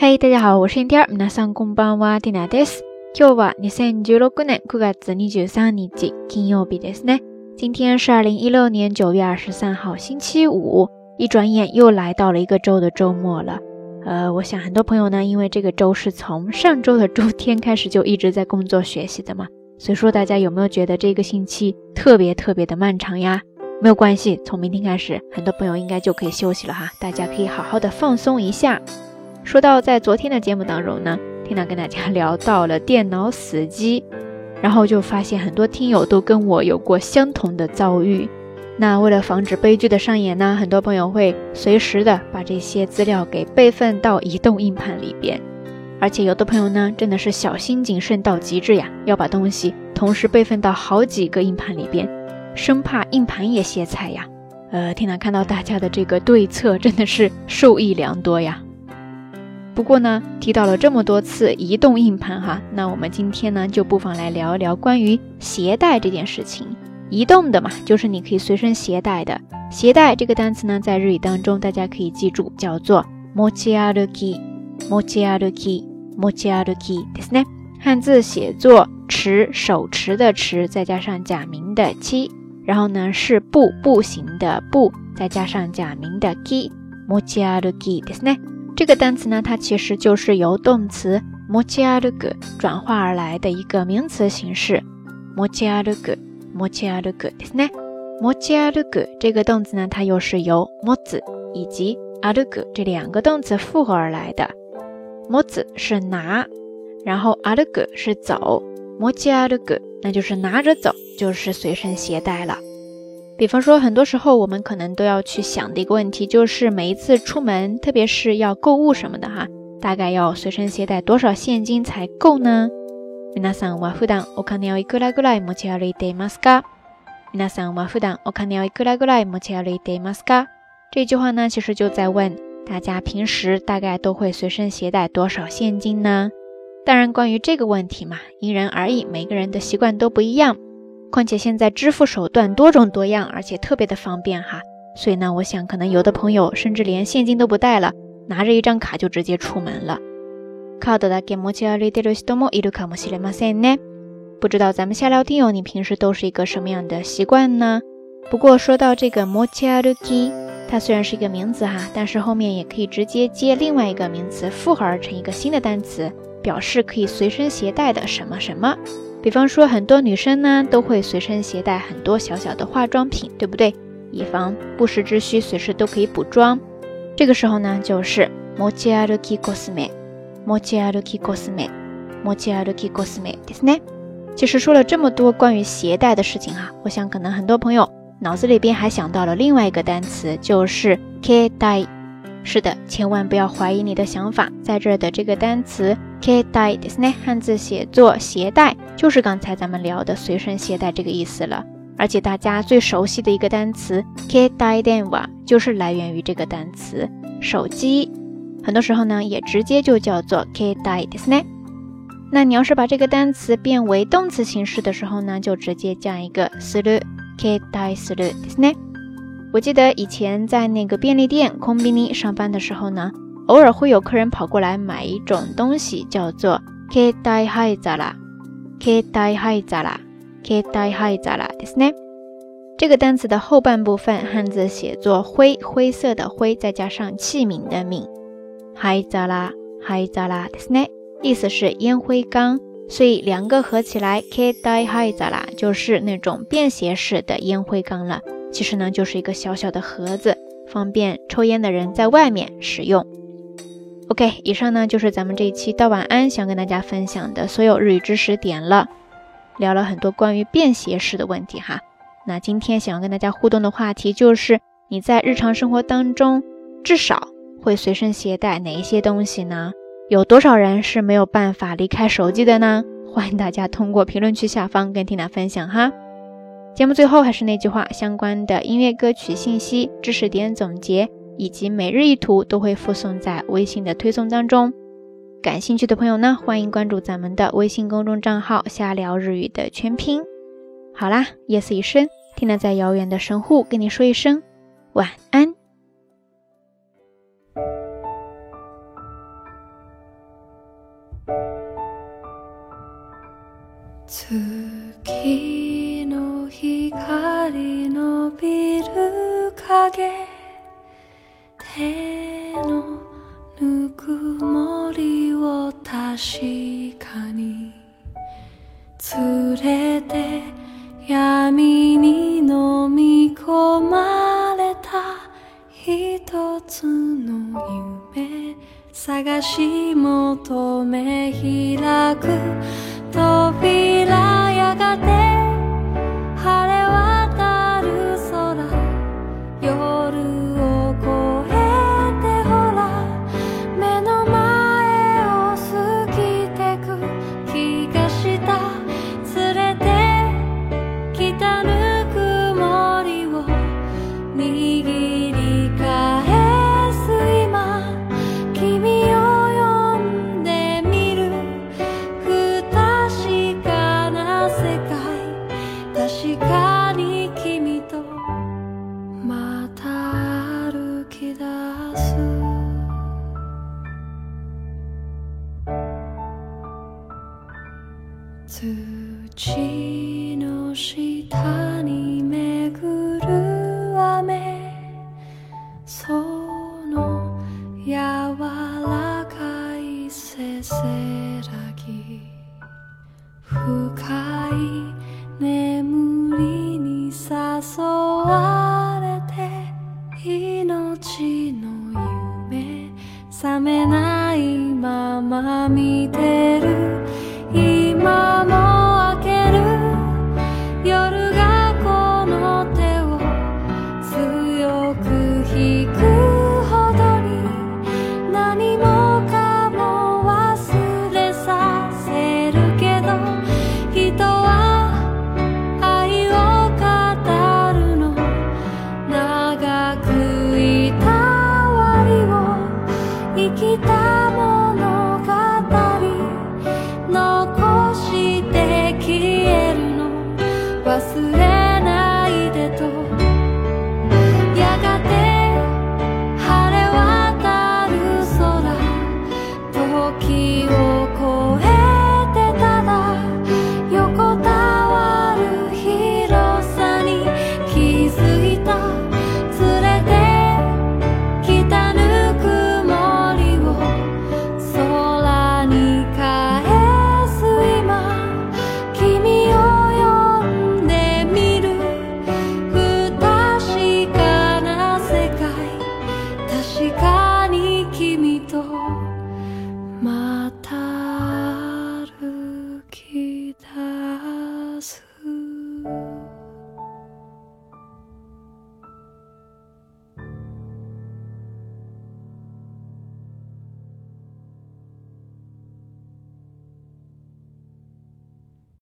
嗨，大家好，我是 i n t i 皆さんこんばんは、ティナです。今日は二千十六年九月二十三日、金曜日ですね。今天是二零一六年九月二十三号，星期五。一转眼又来到了一个周的周末了。呃，我想很多朋友呢，因为这个周是从上周的周天开始就一直在工作学习的嘛，所以说大家有没有觉得这个星期特别特别的漫长呀？没有关系，从明天开始，很多朋友应该就可以休息了哈，大家可以好好的放松一下。 说到在昨天的节目当中呢，听到跟大家聊到了电脑死机，然后就发现很多听友都跟我有过相同的遭遇。那为了防止悲剧的上演呢，很多朋友会随时的把这些资料给备份到移动硬盘里边，而且有的朋友呢真的是小心谨慎到极致呀，要把东西同时备份到好几个硬盘里边，生怕硬盘也歇菜呀。呃，听到看到大家的这个对策，真的是受益良多呀。不过呢，提到了这么多次移动硬盘哈，那我们今天呢就不妨来聊一聊关于携带这件事情。移动的嘛，就是你可以随身携带的。携带这个单词呢，在日语当中大家可以记住，叫做持ち歩き、持ち歩き、持ち歩きですね。汉字写作持，手持的持，再加上假名的七，然后呢是步步行的步，再加上假名的 ki，持ち歩きですね。 这个单词呢，它其实就是由动词持ち歩く转化而来的一个名词形式。持ち歩く、持ち歩くですね。持ち歩く这个动词呢，它又是由持つ以及歩く这两个动词复合而来的。持つ是拿，然后歩く是走。持ち歩く那就是拿着走，就是随身携带了。 比方说，很多时候我们可能都要去想的一个问题，就是每一次出门，特别是要购物什么的哈，大概要随身携带多少现金才够呢？皆さんは普段お金をいくらぐらい持ち歩いていますか？皆さんは普段お金をいくらぐらい持ち歩いていますか？这句话呢，其实就在问大家平时大概都会随身携带多少现金呢？当然，关于这个问题嘛，因人而异，每个人的习惯都不一样。 况且现在支付手段多种多样，而且特别的方便哈，所以呢，我想可能有的朋友甚至连现金都不带了，拿着一张卡就直接出门了。不知道咱们下聊听友，你平时都是一个什么样的习惯呢？不过说到这个 mochiaruki，它虽然是一个名词哈，但是后面也可以直接接另外一个名词复合而成一个新的单词，表示可以随身携带的什么什么。比方说，很多女生呢都会随身携带很多小小的化妆品，对不对？以防不时之需，随时都可以补妆。这个时候呢，就是持ち歩きコスメ、持ち歩きコスメ、持ち歩きコスメですね。其实说了这么多关于携带的事情哈，我想可能很多朋友脑子里边还想到了另外一个单词，就是携带。 是的，千万不要怀疑你的想法，在这儿的这个单词 k dai ですね，汉字写作携带，就是刚才咱们聊的随身携带这个意思了。而且大家最熟悉的一个单词 k dai denwa，就是来源于这个单词手机。很多时候呢，也直接就叫做 k dai ですね。那你要是把这个单词变为动词形式的时候呢，就直接加一个する k dai するですね。 我记得以前在那个便利店空便利上班的时候呢，偶尔会有客人跑过来买一种东西，叫做 k d a i hai zara，k d a i hai zara，k d a i hai zara，ですね。这个单词的后半部分汉字写作灰，灰色的灰，再加上器皿的皿，hai zara，hai zara，ですね。意思是烟灰缸，所以两个合起来 k d a i hai zara 就是那种便携式的烟灰缸了。 其实呢，就是一个小小的盒子，方便抽烟的人在外面使用。OK，以上呢就是咱们这一期道晚安想跟大家分享的所有日语知识点了，聊了很多关于便携式的问题哈。那今天想要跟大家互动的话题就是，你在日常生活当中至少会随身携带哪一些东西呢？有多少人是没有办法离开手机的呢？欢迎大家通过评论区下方跟缇娜分享哈。节目最后还是那句话相关的音乐歌曲信息知识点总结以及每日一图都会附送在微信的推送当中。感兴趣的朋友呢欢迎关注咱们的微信公众账号瞎聊日语的全拼。好啦夜色已深听了在遥远的神户跟你说一声晚安。る影手のぬくもり。を確かに連れて闇に飲み込まれた一つの夢。探し求め開く扉やがて。土の下に巡る雨。その柔らかいせせらぎ。深い眠りに誘われて命の夢。覚めないまま見てる。今も那。